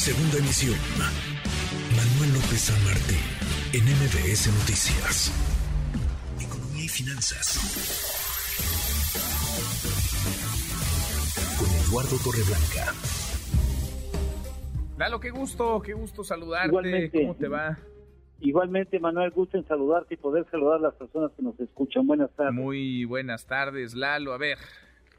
Segunda emisión. Manuel López San Martín, en MBS Noticias. Economía y finanzas. Con Eduardo Torreblanca. Lalo, qué gusto, qué gusto saludarte. ¿Cómo te va? Igualmente, Manuel, gusto en saludarte y poder saludar a las personas que nos escuchan. Buenas tardes. Muy buenas tardes, Lalo. A ver,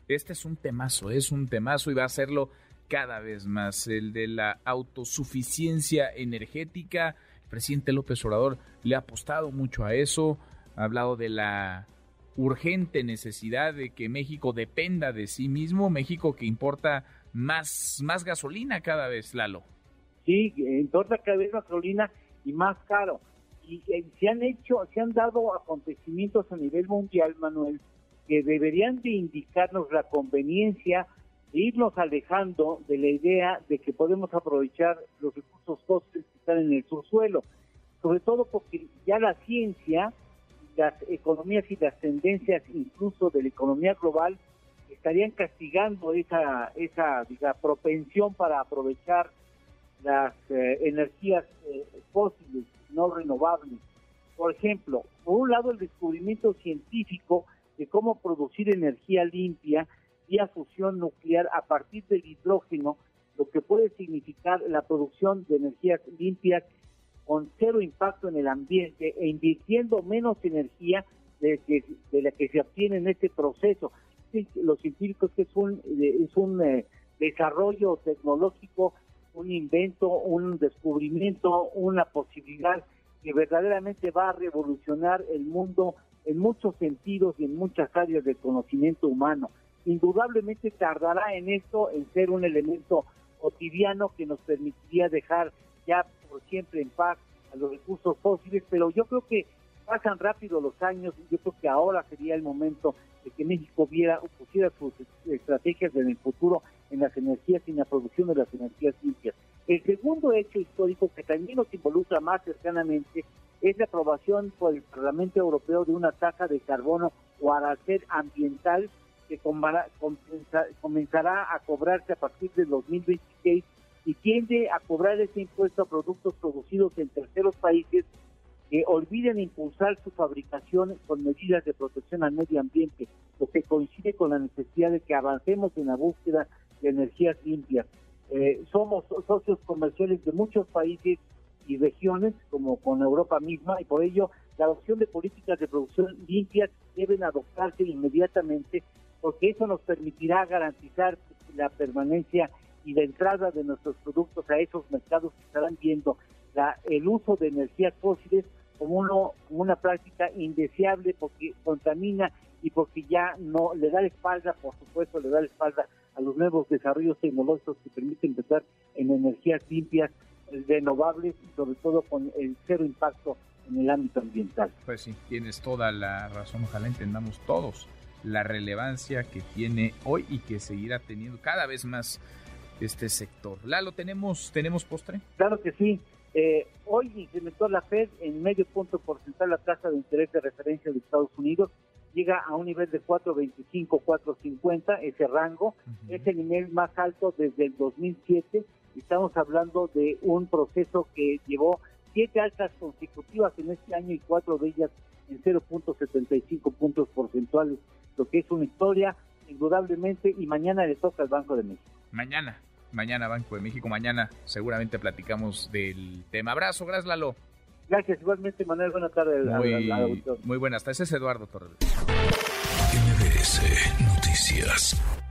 este es un temazo, es un temazo y va a serlo cada vez más, el de la autosuficiencia energética. El presidente López Obrador le ha apostado mucho a eso, ha hablado de la urgente necesidad de que México dependa de sí mismo, México que importa más, más gasolina cada vez, Lalo. Sí, importa cada vez gasolina y más caro. Y eh, se han hecho, se han dado acontecimientos a nivel mundial, Manuel, que deberían de indicarnos la conveniencia irnos alejando de la idea de que podemos aprovechar los recursos fósiles que están en el subsuelo, sobre todo porque ya la ciencia, las economías y las tendencias incluso de la economía global estarían castigando esa esa propensión para aprovechar las eh, energías eh, fósiles no renovables. Por ejemplo, por un lado el descubrimiento científico de cómo producir energía limpia vía fusión nuclear a partir del hidrógeno, lo que puede significar la producción de energías limpias con cero impacto en el ambiente e invirtiendo menos energía de, la que se obtiene en este proceso. Los científicos que es un, es un eh, desarrollo tecnológico, un invento, un descubrimiento, una posibilidad que verdaderamente va a revolucionar el mundo en muchos sentidos y en muchas áreas del conocimiento humano indudablemente tardará en esto en ser un elemento cotidiano que nos permitiría dejar ya por siempre en paz a los recursos fósiles, pero yo creo que pasan rápido los años y yo creo que ahora sería el momento de que México viera o pusiera sus estrategias en el futuro en las energías y en la producción de las energías limpias. El segundo hecho histórico que también nos involucra más cercanamente es la aprobación por el Parlamento Europeo de una tasa de carbono o arancel ambiental que comenzará a cobrarse a partir del 2026 y tiende a cobrar ese impuesto a productos producidos en terceros países que olviden impulsar su fabricación con medidas de protección al medio ambiente, lo que coincide con la necesidad de que avancemos en la búsqueda de energías limpias. Eh, somos socios comerciales de muchos países y regiones, como con Europa misma, y por ello la adopción de políticas de producción limpias deben adoptarse inmediatamente porque eso nos permitirá garantizar la permanencia y la entrada de nuestros productos a esos mercados que estarán viendo el uso de energías fósiles como, uno, una práctica indeseable porque contamina y porque ya no le da la espalda, por supuesto, le da la espalda a los nuevos desarrollos tecnológicos que permiten empezar en energías limpias, renovables y sobre todo con el cero impacto en el ámbito ambiental. Pues sí, tienes toda la razón, ojalá entendamos todos la relevancia que tiene hoy y que seguirá teniendo cada vez más este sector. Lalo, ¿tenemos, ¿tenemos postre? Claro que sí. Eh, hoy incrementó la Fed en medio punto porcentual la tasa de interés de referencia de Estados Unidos. Llega a un nivel de 4.25, 4.50, ese rango. Es el nivel más alto desde el 2007. Estamos hablando de un proceso que llevó siete altas consecutivas en este año y cuatro de ellas en 0.75 puntos porcentuales lo que es una historia, indudablemente, y mañana le toca al Banco de México. Mañana, mañana Banco de México, mañana seguramente platicamos del tema. Abrazo, gracias Lalo. Gracias, igualmente Manuel, buenas tardes. Muy, muy buenas tardes, es Eduardo Torres. MBS Noticias.